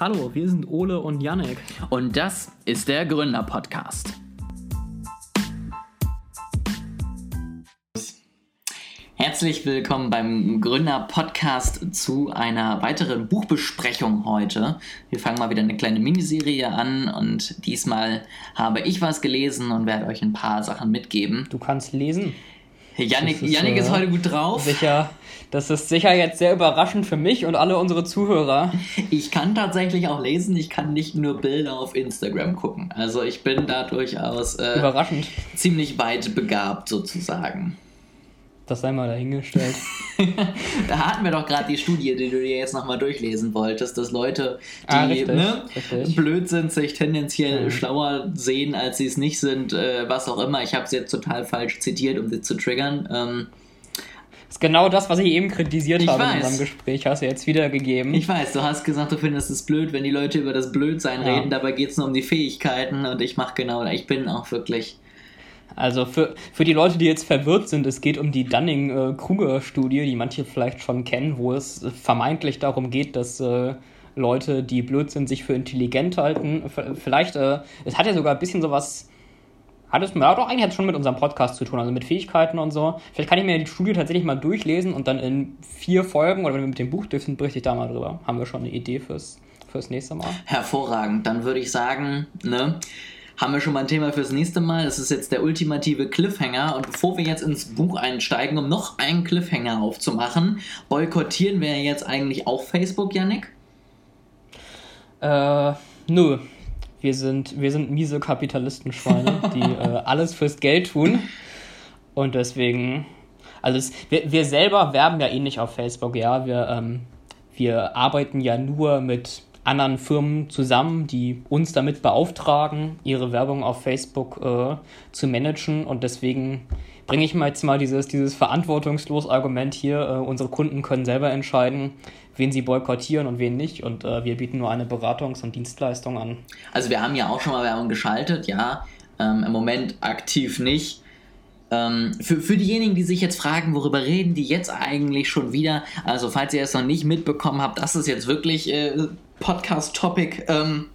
Hallo, wir sind Ole und Yannick. Und das ist der Gründer-Podcast. Herzlich willkommen beim Gründer-Podcast zu einer weiteren Buchbesprechung heute. Wir fangen mal wieder eine kleine Miniserie an und diesmal habe ich was gelesen und werde euch ein paar Sachen mitgeben. Du kannst lesen. Yannick ist, Yannick ist äh, heute gut drauf. Sicher. Das ist sicher jetzt sehr überraschend für mich und alle unsere Zuhörer. Ich kann tatsächlich auch lesen, ich kann nicht nur Bilder auf Instagram gucken. Also ich bin da durchaus äh, überraschend. ziemlich weit begabt sozusagen. Das sei mal dahingestellt. da hatten wir doch gerade die Studie, die du dir jetzt nochmal durchlesen wolltest, dass Leute, die ah, richtig, ne, richtig. blöd sind, sich tendenziell mhm. schlauer sehen, als sie es nicht sind, äh, was auch immer. Ich habe es jetzt total falsch zitiert, um sie zu triggern. Ähm, das ist genau das, was ich eben kritisiert ich habe weiß. in unserem Gespräch, hast du jetzt wiedergegeben. Ich weiß, du hast gesagt, du findest es blöd, wenn die Leute über das Blödsein ja. reden, dabei geht es nur um die Fähigkeiten und ich mache genau, ich bin auch wirklich also für, für die Leute, die jetzt verwirrt sind, es geht um die Dunning-Kruger-Studie, die manche vielleicht schon kennen, wo es vermeintlich darum geht, dass äh, Leute, die blöd sind, sich für intelligent halten. Vielleicht, äh, es hat ja sogar ein bisschen sowas, hat es doch eigentlich hat schon mit unserem Podcast zu tun, also mit Fähigkeiten und so. Vielleicht kann ich mir die Studie tatsächlich mal durchlesen und dann in vier Folgen oder wenn wir mit dem Buch dürfen, berichte ich da mal drüber. Haben wir schon eine Idee fürs, fürs nächste Mal? Hervorragend. Dann würde ich sagen, ne? Haben wir schon mal ein Thema fürs nächste Mal. Das ist jetzt der ultimative Cliffhanger. Und bevor wir jetzt ins Buch einsteigen, um noch einen Cliffhanger aufzumachen, boykottieren wir jetzt eigentlich auch Facebook, Yannick? Äh, nö. Wir sind, wir sind miese Kapitalistenschweine, die äh, alles fürs Geld tun. Und deswegen, also es, wir, wir selber werben ja eh nicht auf Facebook, ja. Wir, ähm, wir arbeiten ja nur mit anderen Firmen zusammen, die uns damit beauftragen, ihre Werbung auf Facebook äh, zu managen. Und deswegen bringe ich mal jetzt mal dieses, dieses verantwortungslos Argument hier. Äh, unsere Kunden können selber entscheiden, wen sie boykottieren und wen nicht. Und äh, wir bieten nur eine Beratungs- und Dienstleistung an. Also wir haben ja auch schon mal Werbung geschaltet, ja. Ähm, Im Moment aktiv nicht. Ähm, für, für diejenigen, die sich jetzt fragen, worüber reden die jetzt eigentlich schon wieder, also falls ihr es noch nicht mitbekommen habt, das ist jetzt wirklich äh, Podcast-Topic. Ähm,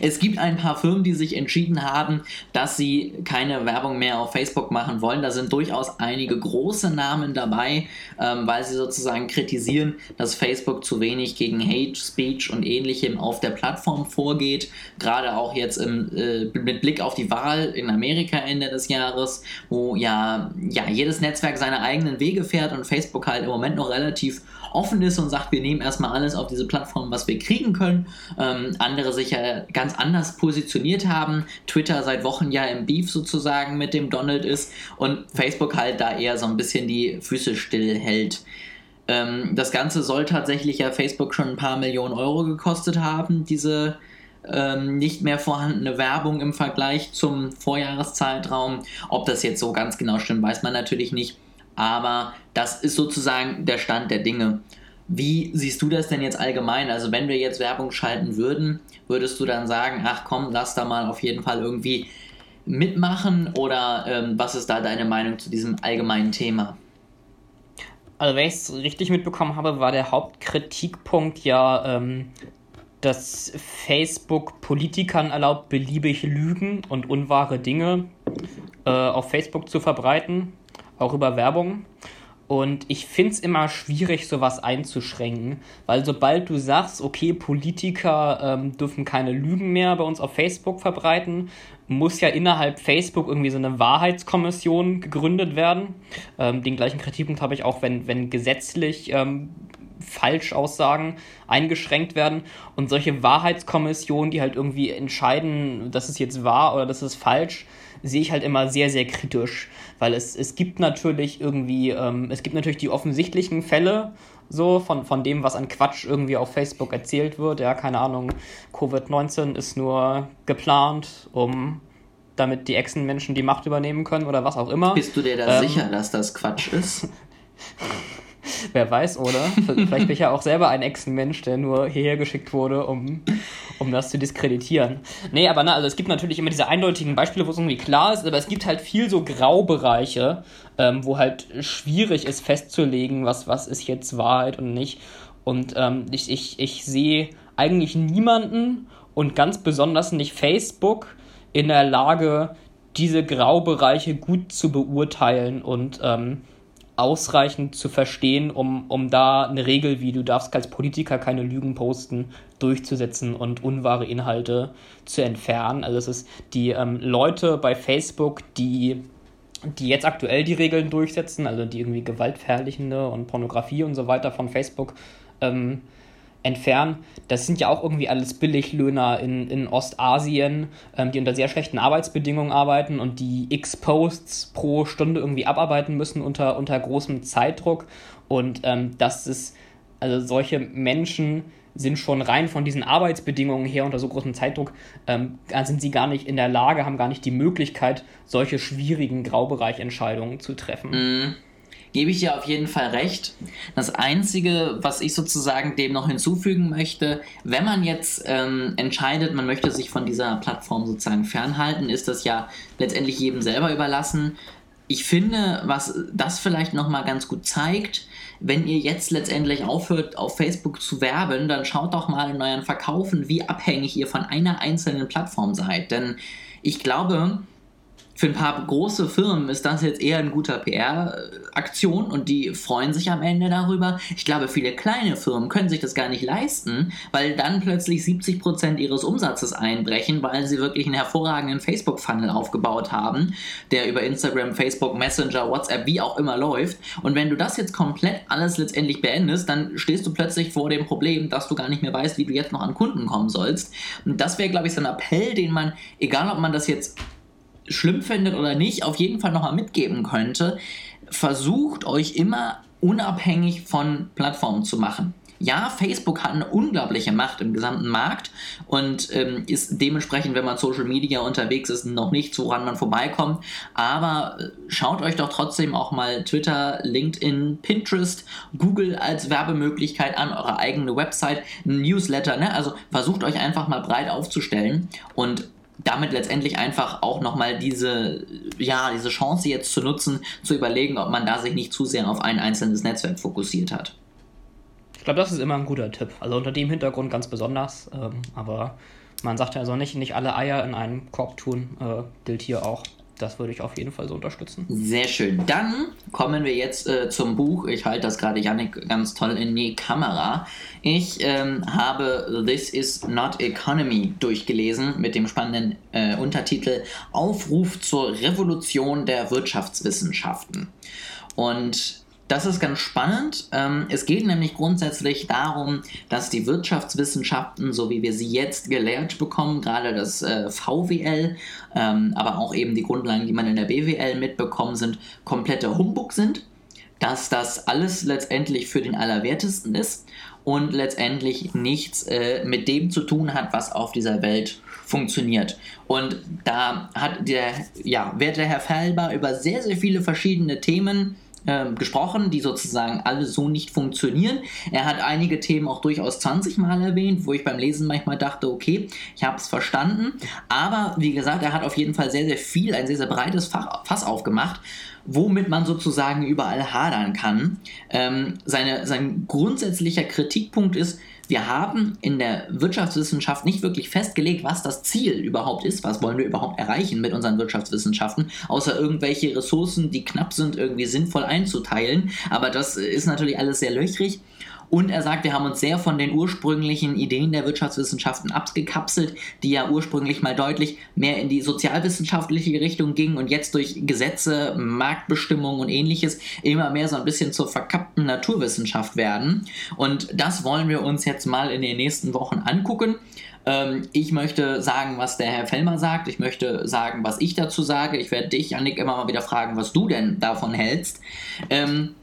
es gibt ein paar Firmen, die sich entschieden haben, dass sie keine Werbung mehr auf Facebook machen wollen. Da sind durchaus einige große Namen dabei, ähm, weil sie sozusagen kritisieren, dass Facebook zu wenig gegen Hate Speech und ähnlichem auf der Plattform vorgeht. Gerade auch jetzt im, äh, mit Blick auf die Wahl in Amerika Ende des Jahres, wo ja, ja jedes Netzwerk seine eigenen Wege fährt und Facebook halt im Moment noch relativ offen ist und sagt, wir nehmen erstmal alles auf diese Plattform, was wir kriegen können. Ähm, andere sich ja ganz anders positioniert haben. Twitter seit Wochen ja im Beef sozusagen mit dem Donald ist und Facebook halt da eher so ein bisschen die Füße still hält. Ähm, das Ganze soll tatsächlich ja Facebook schon ein paar Millionen Euro gekostet haben, diese ähm, nicht mehr vorhandene Werbung im Vergleich zum Vorjahreszeitraum. Ob das jetzt so ganz genau stimmt, weiß man natürlich nicht. Aber das ist sozusagen der Stand der Dinge. Wie siehst du das denn jetzt allgemein? Also wenn wir jetzt Werbung schalten würden, würdest du dann sagen, ach komm, lass da mal auf jeden Fall irgendwie mitmachen oder ähm, was ist da deine Meinung zu diesem allgemeinen Thema? Also wenn ich es richtig mitbekommen habe, war der Hauptkritikpunkt ja, ähm, dass Facebook Politikern erlaubt, beliebig Lügen und unwahre Dinge äh, auf Facebook zu verbreiten auch über Werbung. Und ich finde es immer schwierig, sowas einzuschränken, weil sobald du sagst, okay, Politiker ähm, dürfen keine Lügen mehr bei uns auf Facebook verbreiten, muss ja innerhalb Facebook irgendwie so eine Wahrheitskommission gegründet werden. Ähm, den gleichen Kritikpunkt habe ich auch, wenn, wenn gesetzlich ähm, Falschaussagen eingeschränkt werden. Und solche Wahrheitskommissionen, die halt irgendwie entscheiden, das ist jetzt wahr oder das ist falsch, sehe ich halt immer sehr, sehr kritisch. Weil es, es gibt natürlich irgendwie, ähm, es gibt natürlich die offensichtlichen Fälle, so von, von dem, was an Quatsch irgendwie auf Facebook erzählt wird. Ja, keine Ahnung, Covid-19 ist nur geplant, um damit die Echsenmenschen die Macht übernehmen können oder was auch immer. Bist du dir da ähm, sicher, dass das Quatsch ist? Wer weiß, oder? Vielleicht bin ich ja auch selber ein Echsenmensch, der nur hierher geschickt wurde, um, um das zu diskreditieren. Nee, aber na, also es gibt natürlich immer diese eindeutigen Beispiele, wo es irgendwie klar ist, aber es gibt halt viel so Graubereiche, ähm, wo halt schwierig ist festzulegen, was, was ist jetzt Wahrheit und nicht. Und ähm, ich, ich, ich sehe eigentlich niemanden und ganz besonders nicht Facebook in der Lage, diese Graubereiche gut zu beurteilen und ähm, ausreichend zu verstehen, um, um da eine Regel wie du darfst als Politiker keine Lügen posten durchzusetzen und unwahre Inhalte zu entfernen. Also es ist die ähm, Leute bei Facebook, die die jetzt aktuell die Regeln durchsetzen, also die irgendwie gewaltverherrlichende und Pornografie und so weiter von Facebook ähm, entfernen. Das sind ja auch irgendwie alles Billiglöhner in, in Ostasien, ähm, die unter sehr schlechten Arbeitsbedingungen arbeiten und die x Posts pro Stunde irgendwie abarbeiten müssen unter, unter großem Zeitdruck. Und ähm, das ist, also solche Menschen sind schon rein von diesen Arbeitsbedingungen her unter so großem Zeitdruck, ähm, sind sie gar nicht in der Lage, haben gar nicht die Möglichkeit, solche schwierigen Graubereichentscheidungen zu treffen. Mm gebe ich dir auf jeden Fall recht. Das Einzige, was ich sozusagen dem noch hinzufügen möchte, wenn man jetzt ähm, entscheidet, man möchte sich von dieser Plattform sozusagen fernhalten, ist das ja letztendlich jedem selber überlassen. Ich finde, was das vielleicht nochmal ganz gut zeigt, wenn ihr jetzt letztendlich aufhört, auf Facebook zu werben, dann schaut doch mal in euren Verkaufen, wie abhängig ihr von einer einzelnen Plattform seid. Denn ich glaube, für ein paar große Firmen ist das jetzt eher ein guter PR-Aktion und die freuen sich am Ende darüber. Ich glaube, viele kleine Firmen können sich das gar nicht leisten, weil dann plötzlich 70% ihres Umsatzes einbrechen, weil sie wirklich einen hervorragenden Facebook-Funnel aufgebaut haben, der über Instagram, Facebook, Messenger, WhatsApp, wie auch immer läuft. Und wenn du das jetzt komplett alles letztendlich beendest, dann stehst du plötzlich vor dem Problem, dass du gar nicht mehr weißt, wie du jetzt noch an Kunden kommen sollst. Und das wäre, glaube ich, so ein Appell, den man, egal ob man das jetzt schlimm findet oder nicht, auf jeden Fall nochmal mitgeben könnte, versucht euch immer unabhängig von Plattformen zu machen. Ja, Facebook hat eine unglaubliche Macht im gesamten Markt und ähm, ist dementsprechend, wenn man Social Media unterwegs ist, noch nichts, woran man vorbeikommt. Aber äh, schaut euch doch trotzdem auch mal Twitter, LinkedIn, Pinterest, Google als Werbemöglichkeit an, eure eigene Website, Newsletter. Ne? Also versucht euch einfach mal breit aufzustellen und damit letztendlich einfach auch nochmal diese, ja, diese Chance jetzt zu nutzen, zu überlegen, ob man da sich nicht zu sehr auf ein einzelnes Netzwerk fokussiert hat. Ich glaube, das ist immer ein guter Tipp. Also unter dem Hintergrund ganz besonders. Ähm, aber man sagt ja also nicht, nicht alle Eier in einen Korb tun, äh, gilt hier auch. Das würde ich auf jeden Fall so unterstützen. Sehr schön. Dann kommen wir jetzt äh, zum Buch. Ich halte das gerade, Janik, ganz toll in die Kamera. Ich ähm, habe This is Not Economy durchgelesen mit dem spannenden äh, Untertitel Aufruf zur Revolution der Wirtschaftswissenschaften. Und das ist ganz spannend. Ähm, es geht nämlich grundsätzlich darum, dass die Wirtschaftswissenschaften, so wie wir sie jetzt gelehrt bekommen, gerade das äh, VWL, ähm, aber auch eben die Grundlagen, die man in der BWL mitbekommen, sind komplette Humbug sind. Dass das alles letztendlich für den Allerwertesten ist und letztendlich nichts äh, mit dem zu tun hat, was auf dieser Welt funktioniert. Und da hat der ja, werte Herr Felber über sehr, sehr viele verschiedene Themen ähm, gesprochen, die sozusagen alle so nicht funktionieren. Er hat einige Themen auch durchaus 20 Mal erwähnt, wo ich beim Lesen manchmal dachte, okay, ich habe es verstanden. Aber wie gesagt, er hat auf jeden Fall sehr, sehr viel, ein sehr, sehr breites Fach, Fass aufgemacht womit man sozusagen überall hadern kann. Ähm, seine, sein grundsätzlicher Kritikpunkt ist, wir haben in der Wirtschaftswissenschaft nicht wirklich festgelegt, was das Ziel überhaupt ist, was wollen wir überhaupt erreichen mit unseren Wirtschaftswissenschaften, außer irgendwelche Ressourcen, die knapp sind, irgendwie sinnvoll einzuteilen. Aber das ist natürlich alles sehr löchrig. Und er sagt, wir haben uns sehr von den ursprünglichen Ideen der Wirtschaftswissenschaften abgekapselt, die ja ursprünglich mal deutlich mehr in die sozialwissenschaftliche Richtung gingen und jetzt durch Gesetze, Marktbestimmungen und ähnliches immer mehr so ein bisschen zur verkappten Naturwissenschaft werden. Und das wollen wir uns jetzt mal in den nächsten Wochen angucken. Ähm, ich möchte sagen, was der Herr Fellmer sagt. Ich möchte sagen, was ich dazu sage. Ich werde dich, Annik, immer mal wieder fragen, was du denn davon hältst. Ähm,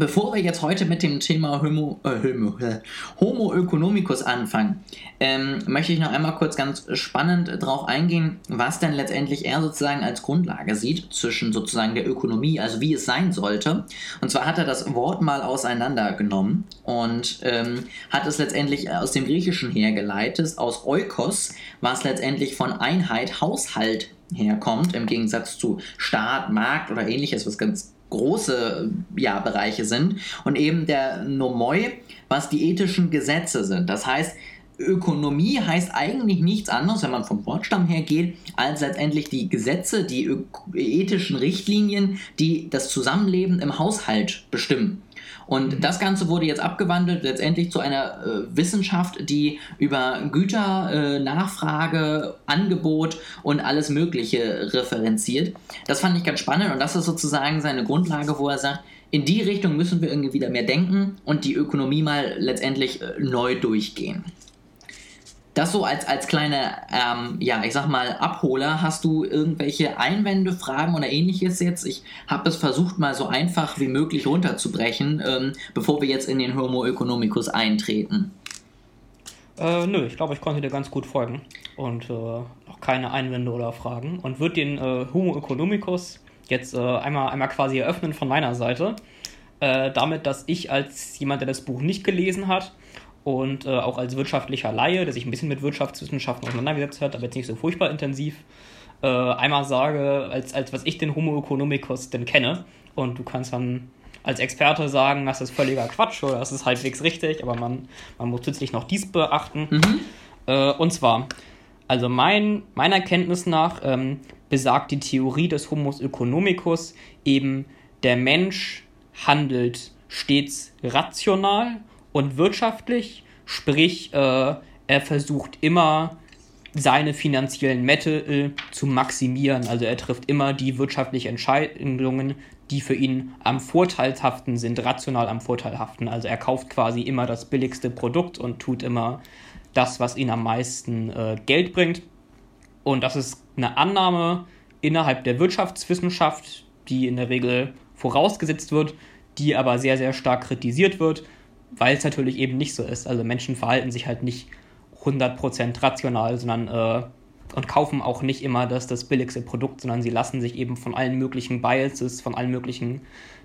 Bevor wir jetzt heute mit dem Thema Homo, äh, Homo, äh, Homo economicus anfangen, ähm, möchte ich noch einmal kurz ganz spannend darauf eingehen, was denn letztendlich er sozusagen als Grundlage sieht zwischen sozusagen der Ökonomie, also wie es sein sollte. Und zwar hat er das Wort mal auseinandergenommen und ähm, hat es letztendlich aus dem Griechischen hergeleitet, aus Oikos, was letztendlich von Einheit, Haushalt herkommt, im Gegensatz zu Staat, Markt oder ähnliches, was ganz große ja, Bereiche sind und eben der Nomoi, was die ethischen Gesetze sind. Das heißt, Ökonomie heißt eigentlich nichts anderes, wenn man vom Wortstamm her geht, als letztendlich die Gesetze, die ethischen Richtlinien, die das Zusammenleben im Haushalt bestimmen. Und mhm. das Ganze wurde jetzt abgewandelt letztendlich zu einer äh, Wissenschaft, die über Güter, äh, Nachfrage, Angebot und alles Mögliche referenziert. Das fand ich ganz spannend und das ist sozusagen seine Grundlage, wo er sagt, in die Richtung müssen wir irgendwie wieder mehr denken und die Ökonomie mal letztendlich äh, neu durchgehen. Das so als, als kleine, ähm, ja, ich sag mal, Abholer. Hast du irgendwelche Einwände, Fragen oder ähnliches jetzt? Ich habe es versucht, mal so einfach wie möglich runterzubrechen, ähm, bevor wir jetzt in den Homo economicus eintreten. Äh, nö, ich glaube, ich konnte dir ganz gut folgen und äh, noch keine Einwände oder Fragen und würde den äh, Homo economicus jetzt äh, einmal, einmal quasi eröffnen von meiner Seite. Äh, damit, dass ich als jemand, der das Buch nicht gelesen hat und äh, auch als wirtschaftlicher Laie, der sich ein bisschen mit Wirtschaftswissenschaften auseinandergesetzt hat, aber jetzt nicht so furchtbar intensiv, äh, einmal sage, als, als was ich den Homo economicus denn kenne. Und du kannst dann als Experte sagen, das ist völliger Quatsch oder das ist halbwegs richtig, aber man, man muss zusätzlich noch dies beachten. Mhm. Äh, und zwar, also mein, meiner Kenntnis nach ähm, besagt die Theorie des Homo economicus eben, der Mensch handelt stets rational und wirtschaftlich, sprich, äh, er versucht immer seine finanziellen Mittel zu maximieren. Also er trifft immer die wirtschaftlichen Entscheidungen, die für ihn am vorteilhaften sind, rational am vorteilhaften. Also er kauft quasi immer das billigste Produkt und tut immer das, was ihn am meisten äh, Geld bringt. Und das ist eine Annahme innerhalb der Wirtschaftswissenschaft, die in der Regel vorausgesetzt wird, die aber sehr, sehr stark kritisiert wird weil es natürlich eben nicht so ist. Also Menschen verhalten sich halt nicht 100% rational, sondern äh, und kaufen auch nicht immer das, das billigste Produkt, sondern sie lassen sich eben von allen möglichen Biases, von allen möglichen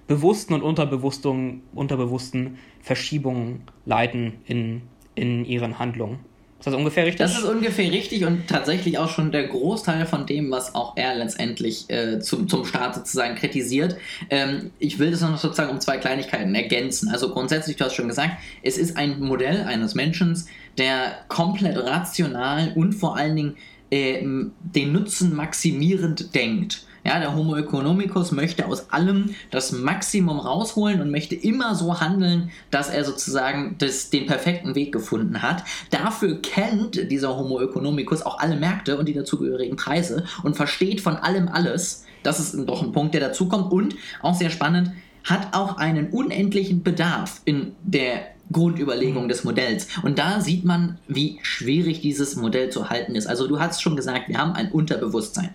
bewussten und unterbewussten, unterbewussten Verschiebungen leiten in, in ihren Handlungen. Ist das ungefähr richtig? Das ist ungefähr richtig und tatsächlich auch schon der Großteil von dem, was auch er letztendlich äh, zum, zum Start sozusagen kritisiert. Ähm, ich will das noch sozusagen um zwei Kleinigkeiten ergänzen. Also grundsätzlich, du hast schon gesagt, es ist ein Modell eines Menschen, der komplett rational und vor allen Dingen äh, den Nutzen maximierend denkt. Ja, der Homo economicus möchte aus allem das Maximum rausholen und möchte immer so handeln, dass er sozusagen das, den perfekten Weg gefunden hat. Dafür kennt dieser Homo economicus auch alle Märkte und die dazugehörigen Preise und versteht von allem alles. Das ist doch ein Punkt, der dazukommt und auch sehr spannend, hat auch einen unendlichen Bedarf in der Grundüberlegung des Modells. Und da sieht man, wie schwierig dieses Modell zu halten ist. Also du hast schon gesagt, wir haben ein Unterbewusstsein.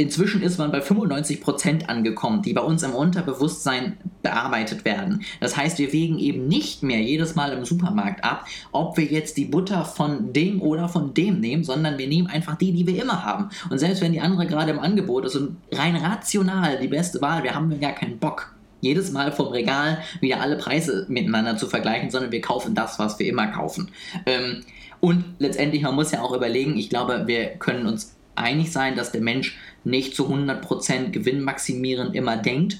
Inzwischen ist man bei 95% angekommen, die bei uns im Unterbewusstsein bearbeitet werden. Das heißt, wir wägen eben nicht mehr jedes Mal im Supermarkt ab, ob wir jetzt die Butter von dem oder von dem nehmen, sondern wir nehmen einfach die, die wir immer haben. Und selbst wenn die andere gerade im Angebot ist und rein rational die beste Wahl, wir haben gar keinen Bock jedes Mal vom Regal wieder alle Preise miteinander zu vergleichen, sondern wir kaufen das, was wir immer kaufen. Ähm, und letztendlich, man muss ja auch überlegen, ich glaube, wir können uns einig sein, dass der Mensch nicht zu 100% gewinnmaximierend immer denkt.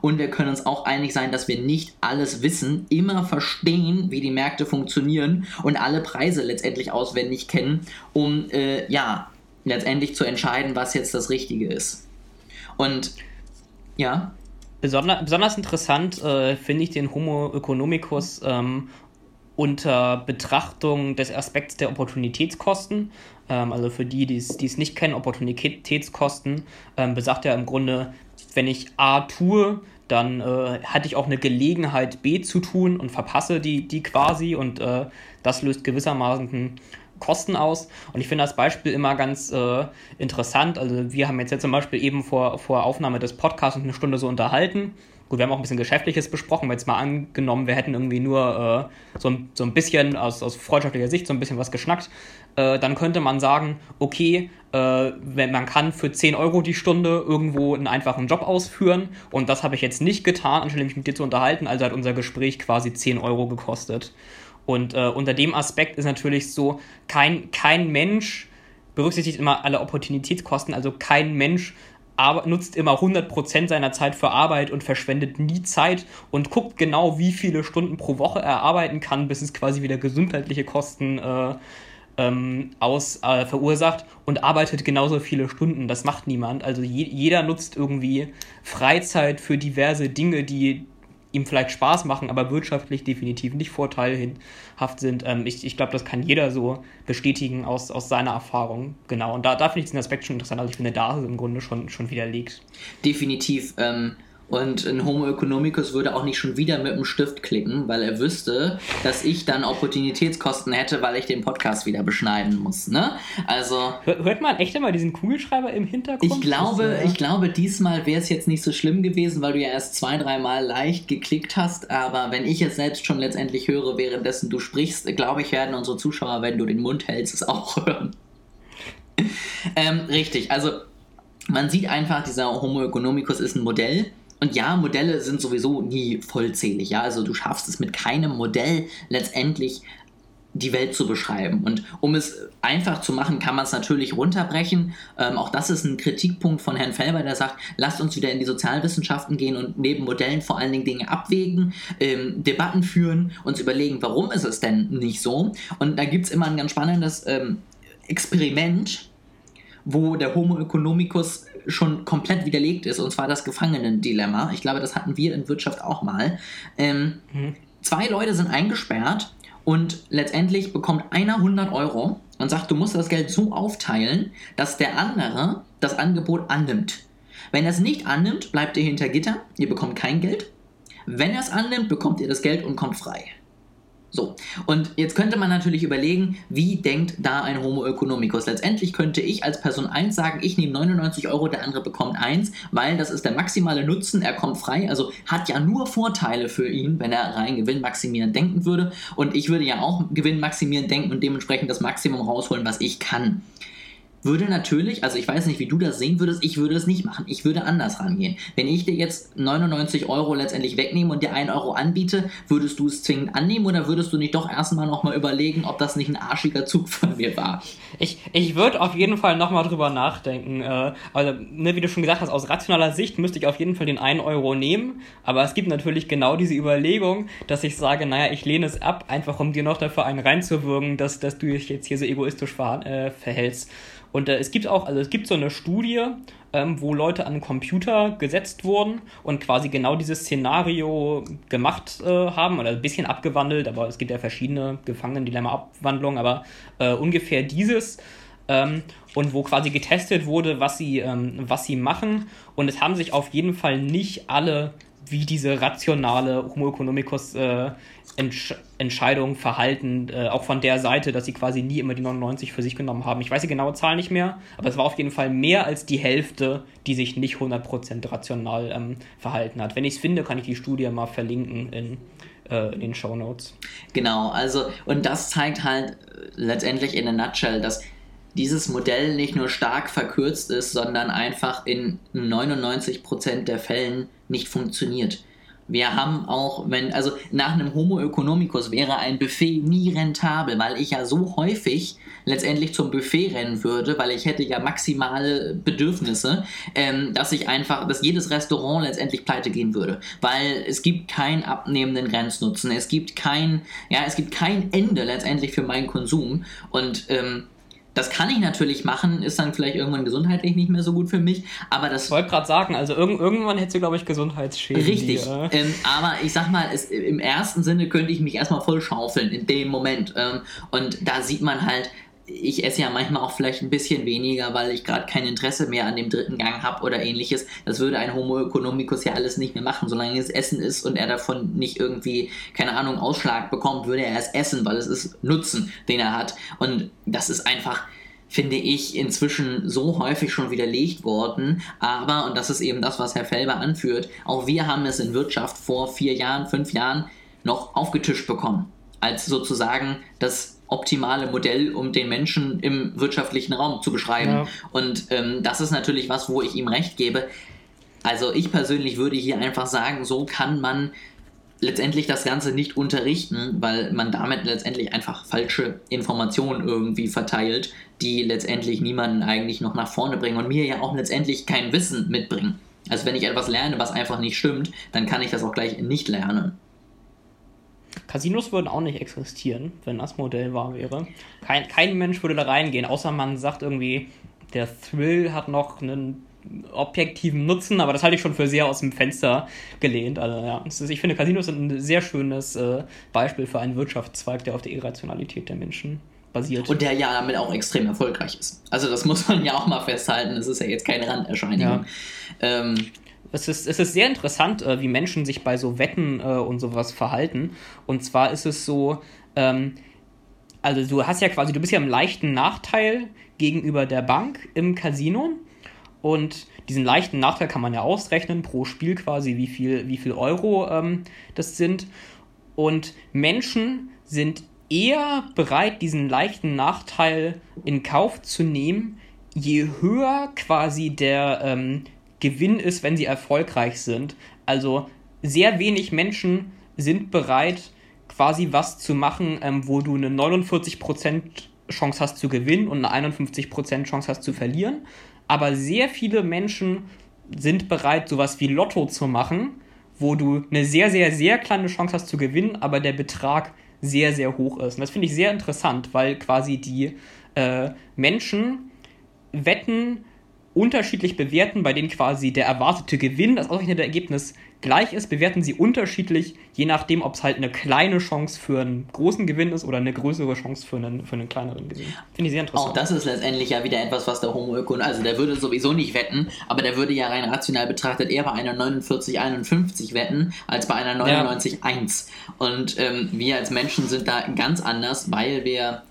Und wir können uns auch einig sein, dass wir nicht alles wissen, immer verstehen, wie die Märkte funktionieren und alle Preise letztendlich auswendig kennen, um äh, ja letztendlich zu entscheiden, was jetzt das Richtige ist. Und ja. Besonder, besonders interessant äh, finde ich den Homo economicus ähm, unter Betrachtung des Aspekts der Opportunitätskosten. Ähm, also für die, die es nicht kennen, Opportunitätskosten ähm, besagt ja im Grunde, wenn ich A tue, dann äh, hatte ich auch eine Gelegenheit, B zu tun und verpasse die, die quasi und äh, das löst gewissermaßen Kosten aus. Und ich finde das Beispiel immer ganz äh, interessant. Also wir haben jetzt, jetzt zum Beispiel eben vor, vor Aufnahme des Podcasts eine Stunde so unterhalten Gut, wir haben auch ein bisschen Geschäftliches besprochen, weil jetzt mal angenommen, wir hätten irgendwie nur äh, so, ein, so ein bisschen aus, aus freundschaftlicher Sicht so ein bisschen was geschnackt, äh, dann könnte man sagen, okay, äh, wenn man kann für 10 Euro die Stunde irgendwo einen einfachen Job ausführen und das habe ich jetzt nicht getan, anstelle mich mit dir zu unterhalten, also hat unser Gespräch quasi 10 Euro gekostet. Und äh, unter dem Aspekt ist natürlich so, kein, kein Mensch berücksichtigt immer alle Opportunitätskosten, also kein Mensch nutzt immer 100% seiner Zeit für Arbeit und verschwendet nie Zeit und guckt genau, wie viele Stunden pro Woche er arbeiten kann, bis es quasi wieder gesundheitliche Kosten äh, ähm, aus, äh, verursacht und arbeitet genauso viele Stunden. Das macht niemand. Also je, jeder nutzt irgendwie Freizeit für diverse Dinge, die ihm vielleicht Spaß machen, aber wirtschaftlich definitiv nicht vorteilhaft sind. Ähm, ich ich glaube, das kann jeder so bestätigen aus, aus seiner Erfahrung. Genau. Und da, da finde ich diesen Aspekt schon interessant. Also ich finde, da ist im Grunde schon, schon widerlegt. Definitiv. Ähm und ein Homo economicus würde auch nicht schon wieder mit dem Stift klicken, weil er wüsste, dass ich dann Opportunitätskosten hätte, weil ich den Podcast wieder beschneiden muss. Ne? Also. Hört man echt immer diesen Kugelschreiber im Hintergrund? Ich glaube, ich glaube diesmal wäre es jetzt nicht so schlimm gewesen, weil du ja erst zwei, dreimal leicht geklickt hast. Aber wenn ich es selbst schon letztendlich höre, währenddessen du sprichst, glaube ich, werden unsere Zuschauer, wenn du den Mund hältst, es auch hören. ähm, richtig, also man sieht einfach, dieser Homo economicus ist ein Modell und ja, Modelle sind sowieso nie vollzählig. Ja, also du schaffst es mit keinem Modell letztendlich die Welt zu beschreiben. Und um es einfach zu machen, kann man es natürlich runterbrechen. Ähm, auch das ist ein Kritikpunkt von Herrn Felber, der sagt, lasst uns wieder in die Sozialwissenschaften gehen und neben Modellen vor allen Dingen Dinge abwägen, ähm, Debatten führen, uns überlegen, warum ist es denn nicht so. Und da gibt es immer ein ganz spannendes ähm, Experiment, wo der Homo economicus schon komplett widerlegt ist, und zwar das Gefangenendilemma. Ich glaube, das hatten wir in Wirtschaft auch mal. Ähm, mhm. Zwei Leute sind eingesperrt und letztendlich bekommt einer 100 Euro und sagt, du musst das Geld so aufteilen, dass der andere das Angebot annimmt. Wenn er es nicht annimmt, bleibt ihr hinter Gitter, ihr bekommt kein Geld. Wenn er es annimmt, bekommt ihr das Geld und kommt frei. So, und jetzt könnte man natürlich überlegen, wie denkt da ein Homo economicus? Letztendlich könnte ich als Person 1 sagen, ich nehme 99 Euro, der andere bekommt 1, weil das ist der maximale Nutzen, er kommt frei, also hat ja nur Vorteile für ihn, wenn er rein Gewinn maximieren denken würde. Und ich würde ja auch Gewinn maximieren denken und dementsprechend das Maximum rausholen, was ich kann würde natürlich, also ich weiß nicht, wie du das sehen würdest, ich würde es nicht machen. Ich würde anders rangehen. Wenn ich dir jetzt 99 Euro letztendlich wegnehme und dir 1 Euro anbiete, würdest du es zwingend annehmen oder würdest du nicht doch erstmal nochmal überlegen, ob das nicht ein arschiger Zug von mir war? Ich, ich würde auf jeden Fall nochmal drüber nachdenken. Äh, also, ne, wie du schon gesagt hast, aus rationaler Sicht müsste ich auf jeden Fall den 1 Euro nehmen, aber es gibt natürlich genau diese Überlegung, dass ich sage, naja, ich lehne es ab, einfach um dir noch dafür einen reinzuwirken, dass, dass du dich jetzt hier so egoistisch ver äh, verhältst. Und äh, es gibt auch, also es gibt so eine Studie, ähm, wo Leute an den Computer gesetzt wurden und quasi genau dieses Szenario gemacht äh, haben, oder ein bisschen abgewandelt, aber es gibt ja verschiedene Gefangenen-Dilemma-Abwandlungen, aber äh, ungefähr dieses. Ähm, und wo quasi getestet wurde, was sie, ähm, was sie machen. Und es haben sich auf jeden Fall nicht alle wie diese rationale Homo economicus äh, Entsch Entscheidung verhalten, äh, auch von der Seite, dass sie quasi nie immer die 99 für sich genommen haben. Ich weiß die genaue Zahl nicht mehr, aber es war auf jeden Fall mehr als die Hälfte, die sich nicht 100% rational ähm, verhalten hat. Wenn ich es finde, kann ich die Studie mal verlinken in, äh, in den Show Notes. Genau, also, und das zeigt halt äh, letztendlich in a nutshell, dass dieses Modell nicht nur stark verkürzt ist, sondern einfach in 99% der Fällen nicht funktioniert. Wir haben auch, wenn, also nach einem Homo economicus wäre ein Buffet nie rentabel, weil ich ja so häufig letztendlich zum Buffet rennen würde, weil ich hätte ja maximale Bedürfnisse, ähm, dass ich einfach, dass jedes Restaurant letztendlich pleite gehen würde, weil es gibt keinen abnehmenden Grenznutzen, es gibt kein, ja, es gibt kein Ende letztendlich für meinen Konsum. Und ähm, das kann ich natürlich machen, ist dann vielleicht irgendwann gesundheitlich nicht mehr so gut für mich, aber das... Ich wollte gerade sagen, also irg irgendwann hättest du, glaube ich, Gesundheitsschäden. Richtig, ähm, aber ich sag mal, es, im ersten Sinne könnte ich mich erstmal voll schaufeln in dem Moment ähm, und da sieht man halt, ich esse ja manchmal auch vielleicht ein bisschen weniger, weil ich gerade kein Interesse mehr an dem dritten Gang habe oder ähnliches. Das würde ein Homo economicus ja alles nicht mehr machen. Solange es Essen ist und er davon nicht irgendwie, keine Ahnung, Ausschlag bekommt, würde er es essen, weil es ist Nutzen, den er hat. Und das ist einfach finde ich, inzwischen so häufig schon widerlegt worden. Aber, und das ist eben das, was Herr Felber anführt, auch wir haben es in Wirtschaft vor vier Jahren, fünf Jahren noch aufgetischt bekommen. Als sozusagen das optimale Modell, um den Menschen im wirtschaftlichen Raum zu beschreiben. Ja. Und ähm, das ist natürlich was, wo ich ihm recht gebe. Also ich persönlich würde hier einfach sagen, so kann man letztendlich das Ganze nicht unterrichten, weil man damit letztendlich einfach falsche Informationen irgendwie verteilt, die letztendlich niemanden eigentlich noch nach vorne bringen und mir ja auch letztendlich kein Wissen mitbringen. Also wenn ich etwas lerne, was einfach nicht stimmt, dann kann ich das auch gleich nicht lernen. Casinos würden auch nicht existieren, wenn das Modell wahr wäre. Kein, kein Mensch würde da reingehen, außer man sagt irgendwie, der Thrill hat noch einen objektiven Nutzen, aber das halte ich schon für sehr aus dem Fenster gelehnt. Also ja, ist, ich finde, Casinos sind ein sehr schönes äh, Beispiel für einen Wirtschaftszweig, der auf der Irrationalität der Menschen basiert. Und der ja damit auch extrem erfolgreich ist. Also das muss man ja auch mal festhalten. Es ist ja jetzt keine Randerscheinung. Ja. Ähm, es ist, es ist sehr interessant, äh, wie Menschen sich bei so Wetten äh, und sowas verhalten. Und zwar ist es so, ähm, also du hast ja quasi, du bist ja im leichten Nachteil gegenüber der Bank im Casino. Und diesen leichten Nachteil kann man ja ausrechnen pro Spiel quasi, wie viel, wie viel Euro ähm, das sind. Und Menschen sind eher bereit, diesen leichten Nachteil in Kauf zu nehmen, je höher quasi der ähm, Gewinn ist, wenn sie erfolgreich sind. Also sehr wenig Menschen sind bereit, quasi was zu machen, ähm, wo du eine 49% Chance hast zu gewinnen und eine 51% Chance hast zu verlieren aber sehr viele Menschen sind bereit, sowas wie Lotto zu machen, wo du eine sehr, sehr, sehr kleine Chance hast zu gewinnen, aber der Betrag sehr, sehr hoch ist. Und das finde ich sehr interessant, weil quasi die äh, Menschen Wetten unterschiedlich bewerten, bei denen quasi der erwartete Gewinn, das ausrechnete Ergebnis gleich ist, bewerten sie unterschiedlich, je nachdem, ob es halt eine kleine Chance für einen großen Gewinn ist oder eine größere Chance für einen, für einen kleineren Gewinn. Finde ich sehr interessant. Auch das ist letztendlich ja wieder etwas, was der Homo Ökon, also der würde sowieso nicht wetten, aber der würde ja rein rational betrachtet eher bei einer 49,51 wetten, als bei einer 99,1. Ja. Und ähm, wir als Menschen sind da ganz anders, weil wir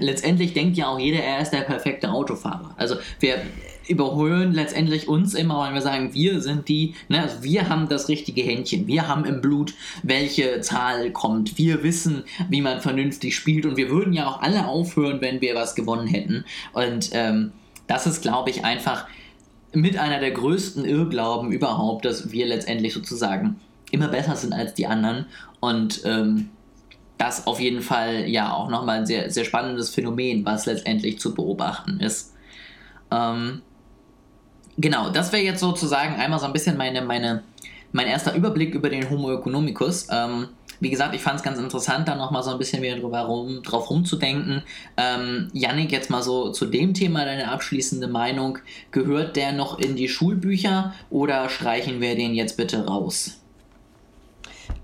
letztendlich denkt ja auch jeder, er ist der perfekte Autofahrer. Also wir überholen letztendlich uns immer, wenn wir sagen, wir sind die, ne, also wir haben das richtige Händchen, wir haben im Blut, welche Zahl kommt, wir wissen, wie man vernünftig spielt und wir würden ja auch alle aufhören, wenn wir was gewonnen hätten. Und ähm, das ist, glaube ich, einfach mit einer der größten Irrglauben überhaupt, dass wir letztendlich sozusagen immer besser sind als die anderen und ähm, das auf jeden Fall ja auch nochmal ein sehr, sehr spannendes Phänomen, was letztendlich zu beobachten ist. Ähm, genau, das wäre jetzt sozusagen einmal so ein bisschen meine, meine, mein erster Überblick über den Homo economicus. Ähm, wie gesagt, ich fand es ganz interessant, da nochmal so ein bisschen wieder drüber rum, drauf rumzudenken. Ähm, Yannick, jetzt mal so zu dem Thema deine abschließende Meinung. Gehört der noch in die Schulbücher oder streichen wir den jetzt bitte raus?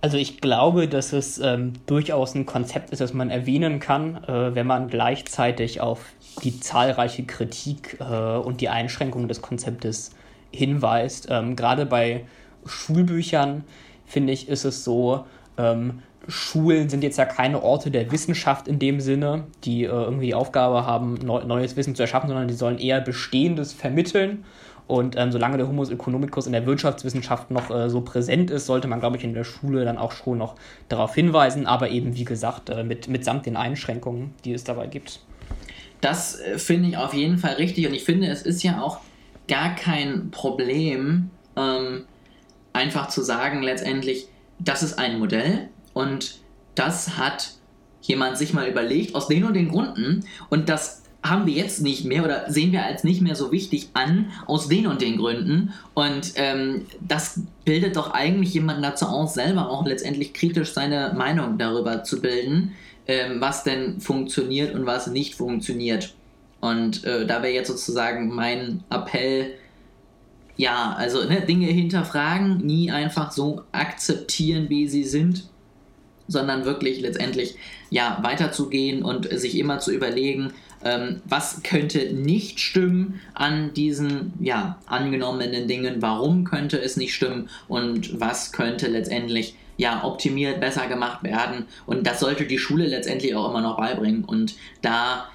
Also ich glaube, dass es ähm, durchaus ein Konzept ist, das man erwähnen kann, äh, wenn man gleichzeitig auf die zahlreiche Kritik äh, und die Einschränkung des Konzeptes hinweist. Ähm, Gerade bei Schulbüchern, finde ich, ist es so, ähm, Schulen sind jetzt ja keine Orte der Wissenschaft in dem Sinne, die äh, irgendwie die Aufgabe haben, neu, neues Wissen zu erschaffen, sondern die sollen eher Bestehendes vermitteln. Und ähm, solange der Humus economicus in der Wirtschaftswissenschaft noch äh, so präsent ist, sollte man, glaube ich, in der Schule dann auch schon noch darauf hinweisen, aber eben, wie gesagt, äh, mit, mitsamt den Einschränkungen, die es dabei gibt. Das äh, finde ich auf jeden Fall richtig. Und ich finde, es ist ja auch gar kein Problem, ähm, einfach zu sagen, letztendlich, das ist ein Modell und das hat jemand sich mal überlegt, aus den und den Gründen. Und das haben wir jetzt nicht mehr oder sehen wir als nicht mehr so wichtig an, aus den und den Gründen. Und ähm, das bildet doch eigentlich jemanden dazu aus, selber auch letztendlich kritisch seine Meinung darüber zu bilden, ähm, was denn funktioniert und was nicht funktioniert. Und äh, da wäre jetzt sozusagen mein Appell, ja, also ne, Dinge hinterfragen, nie einfach so akzeptieren, wie sie sind, sondern wirklich letztendlich ja weiterzugehen und sich immer zu überlegen, ähm, was könnte nicht stimmen an diesen ja, angenommenen Dingen, warum könnte es nicht stimmen und was könnte letztendlich ja, optimiert, besser gemacht werden. Und das sollte die Schule letztendlich auch immer noch beibringen. Und da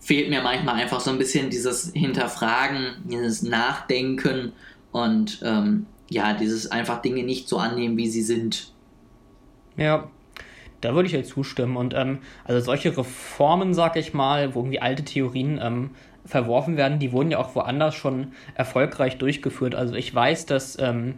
fehlt mir manchmal einfach so ein bisschen dieses Hinterfragen, dieses Nachdenken und ähm, ja, dieses einfach Dinge nicht so annehmen, wie sie sind. Ja, da würde ich ja zustimmen. Und ähm, also solche Reformen, sag ich mal, wo irgendwie alte Theorien ähm, verworfen werden, die wurden ja auch woanders schon erfolgreich durchgeführt. Also ich weiß, dass ähm,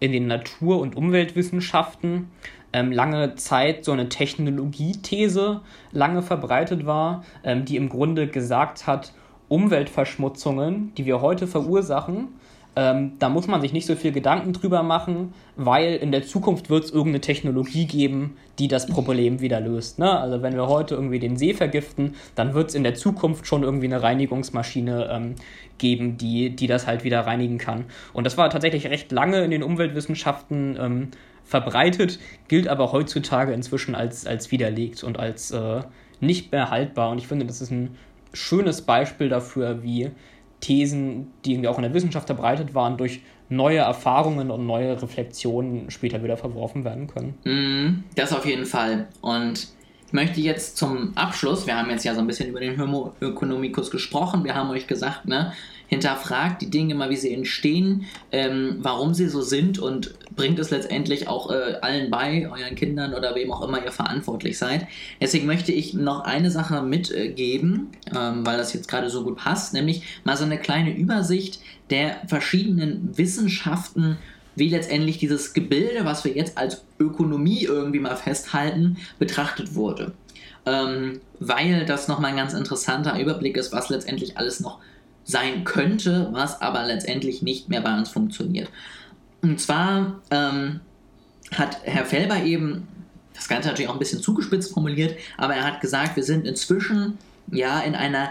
in den Natur- und Umweltwissenschaften ähm, lange Zeit so eine Technologiethese lange verbreitet war, ähm, die im Grunde gesagt hat, Umweltverschmutzungen, die wir heute verursachen, ähm, da muss man sich nicht so viel Gedanken drüber machen, weil in der Zukunft wird es irgendeine Technologie geben, die das Problem wieder löst. Ne? Also wenn wir heute irgendwie den See vergiften, dann wird es in der Zukunft schon irgendwie eine Reinigungsmaschine ähm, geben, die, die das halt wieder reinigen kann. Und das war tatsächlich recht lange in den Umweltwissenschaften ähm, verbreitet, gilt aber heutzutage inzwischen als, als widerlegt und als äh, nicht mehr haltbar. Und ich finde, das ist ein schönes Beispiel dafür, wie Thesen, die irgendwie auch in der Wissenschaft verbreitet waren, durch neue Erfahrungen und neue Reflexionen später wieder verworfen werden können. Mm, das auf jeden Fall. Und ich möchte jetzt zum Abschluss, wir haben jetzt ja so ein bisschen über den Homo economicus gesprochen, wir haben euch gesagt, ne, hinterfragt die Dinge mal, wie sie entstehen, ähm, warum sie so sind und bringt es letztendlich auch äh, allen bei, euren Kindern oder wem auch immer ihr verantwortlich seid. Deswegen möchte ich noch eine Sache mitgeben, ähm, weil das jetzt gerade so gut passt, nämlich mal so eine kleine Übersicht der verschiedenen Wissenschaften, wie letztendlich dieses Gebilde, was wir jetzt als Ökonomie irgendwie mal festhalten, betrachtet wurde. Ähm, weil das nochmal ein ganz interessanter Überblick ist, was letztendlich alles noch sein könnte, was aber letztendlich nicht mehr bei uns funktioniert. Und zwar ähm, hat Herr Felber eben das Ganze natürlich auch ein bisschen zugespitzt formuliert, aber er hat gesagt, wir sind inzwischen ja in einer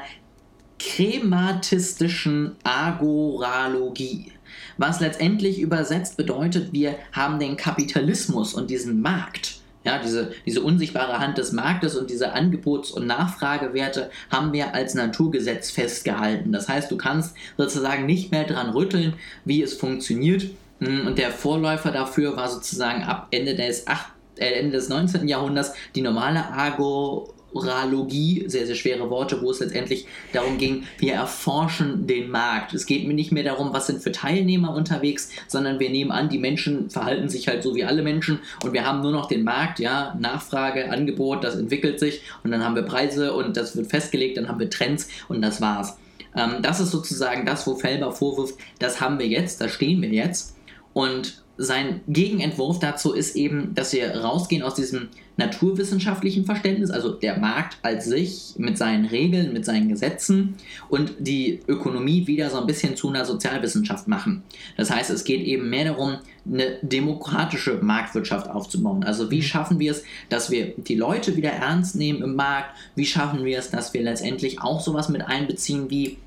krematistischen Agoralogie. Was letztendlich übersetzt bedeutet, wir haben den Kapitalismus und diesen Markt ja, diese, diese unsichtbare Hand des Marktes und diese Angebots- und Nachfragewerte haben wir als Naturgesetz festgehalten. Das heißt, du kannst sozusagen nicht mehr dran rütteln, wie es funktioniert. Hm, und der Vorläufer dafür war sozusagen ab Ende des, 8, äh, Ende des 19. Jahrhunderts die normale Agor Oralogie, sehr, sehr schwere Worte, wo es letztendlich darum ging, wir erforschen den Markt. Es geht mir nicht mehr darum, was sind für Teilnehmer unterwegs, sondern wir nehmen an, die Menschen verhalten sich halt so wie alle Menschen und wir haben nur noch den Markt, ja, Nachfrage, Angebot, das entwickelt sich und dann haben wir Preise und das wird festgelegt, dann haben wir Trends und das war's. Ähm, das ist sozusagen das, wo Felber vorwirft, das haben wir jetzt, da stehen wir jetzt und sein Gegenentwurf dazu ist eben, dass wir rausgehen aus diesem naturwissenschaftlichen Verständnis, also der Markt als sich mit seinen Regeln, mit seinen Gesetzen und die Ökonomie wieder so ein bisschen zu einer Sozialwissenschaft machen. Das heißt, es geht eben mehr darum, eine demokratische Marktwirtschaft aufzubauen. Also wie mhm. schaffen wir es, dass wir die Leute wieder ernst nehmen im Markt? Wie schaffen wir es, dass wir letztendlich auch sowas mit einbeziehen wie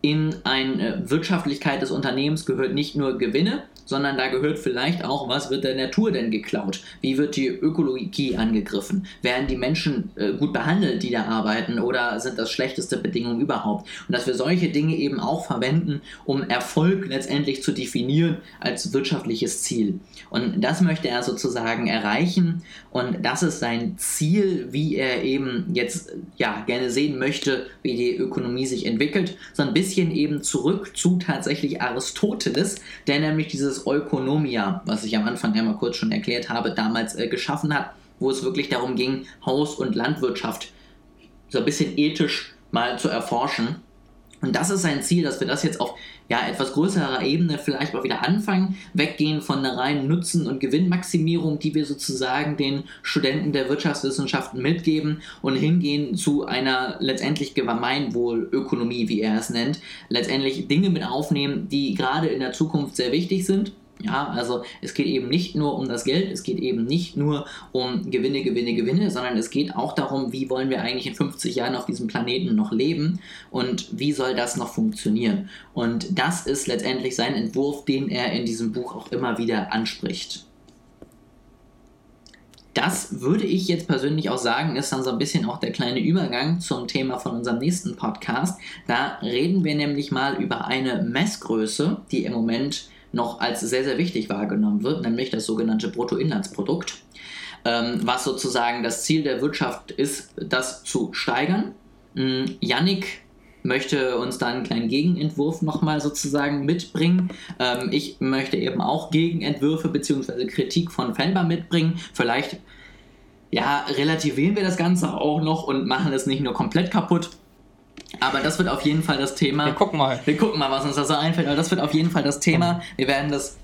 in eine Wirtschaftlichkeit des Unternehmens gehört nicht nur Gewinne, sondern da gehört vielleicht auch, was wird der Natur denn geklaut? Wie wird die Ökologie angegriffen? Werden die Menschen äh, gut behandelt, die da arbeiten, oder sind das schlechteste Bedingungen überhaupt? Und dass wir solche Dinge eben auch verwenden, um Erfolg letztendlich zu definieren als wirtschaftliches Ziel. Und das möchte er sozusagen erreichen und das ist sein Ziel, wie er eben jetzt ja gerne sehen möchte, wie die Ökonomie sich entwickelt. So ein bisschen eben zurück zu tatsächlich Aristoteles, der nämlich dieses Ökonomia, was ich am Anfang einmal kurz schon erklärt habe, damals äh, geschaffen hat, wo es wirklich darum ging, Haus- und Landwirtschaft so ein bisschen ethisch mal zu erforschen. Und das ist sein Ziel, dass wir das jetzt auf ja, etwas größerer Ebene vielleicht mal wieder anfangen, weggehen von einer reinen Nutzen- und Gewinnmaximierung, die wir sozusagen den Studenten der Wirtschaftswissenschaften mitgeben und hingehen zu einer letztendlich Gemeinwohlökonomie, wie er es nennt, letztendlich Dinge mit aufnehmen, die gerade in der Zukunft sehr wichtig sind ja, also es geht eben nicht nur um das Geld, es geht eben nicht nur um Gewinne, Gewinne, Gewinne, sondern es geht auch darum, wie wollen wir eigentlich in 50 Jahren auf diesem Planeten noch leben und wie soll das noch funktionieren. Und das ist letztendlich sein Entwurf, den er in diesem Buch auch immer wieder anspricht. Das würde ich jetzt persönlich auch sagen, ist dann so ein bisschen auch der kleine Übergang zum Thema von unserem nächsten Podcast. Da reden wir nämlich mal über eine Messgröße, die im Moment noch als sehr, sehr wichtig wahrgenommen wird, nämlich das sogenannte Bruttoinlandsprodukt, ähm, was sozusagen das Ziel der Wirtschaft ist, das zu steigern. Ähm, Yannick möchte uns da einen kleinen Gegenentwurf nochmal sozusagen mitbringen. Ähm, ich möchte eben auch Gegenentwürfe bzw. Kritik von Felber mitbringen. Vielleicht ja, relativieren wir das Ganze auch noch und machen es nicht nur komplett kaputt. Aber das wird auf jeden Fall das Thema. Wir gucken mal. Wir gucken mal, was uns da so einfällt. Aber das wird auf jeden Fall das Thema. Wir werden das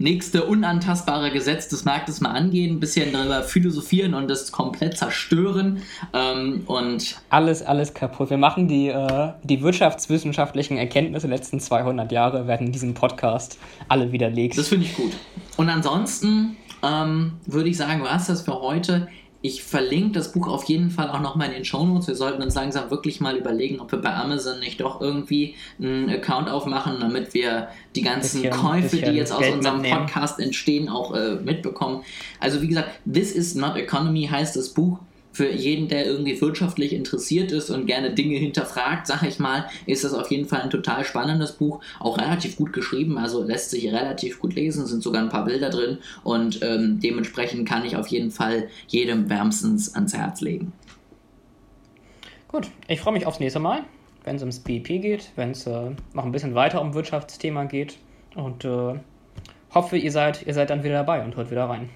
nächste unantastbare Gesetz des Marktes mal angehen, ein bisschen darüber philosophieren und das komplett zerstören. Ähm, und alles, alles kaputt. Wir machen die, äh, die wirtschaftswissenschaftlichen Erkenntnisse der letzten 200 Jahre, werden in diesem Podcast alle widerlegt. Das finde ich gut. Und ansonsten ähm, würde ich sagen, war es das für heute. Ich verlinke das Buch auf jeden Fall auch nochmal in den Shownotes. Wir sollten uns langsam wirklich mal überlegen, ob wir bei Amazon nicht doch irgendwie einen Account aufmachen, damit wir die ganzen bisschen, Käufe, bisschen die jetzt aus Geld unserem mitnehmen. Podcast entstehen, auch äh, mitbekommen. Also wie gesagt, This is not Economy heißt das Buch für jeden, der irgendwie wirtschaftlich interessiert ist und gerne Dinge hinterfragt, sag ich mal, ist das auf jeden Fall ein total spannendes Buch, auch relativ gut geschrieben, also lässt sich relativ gut lesen, sind sogar ein paar Bilder drin und ähm, dementsprechend kann ich auf jeden Fall jedem wärmstens ans Herz legen. Gut, ich freue mich aufs nächste Mal, wenn es ums BIP geht, wenn es äh, noch ein bisschen weiter um Wirtschaftsthema geht und äh, hoffe, ihr seid, ihr seid dann wieder dabei und hört wieder rein.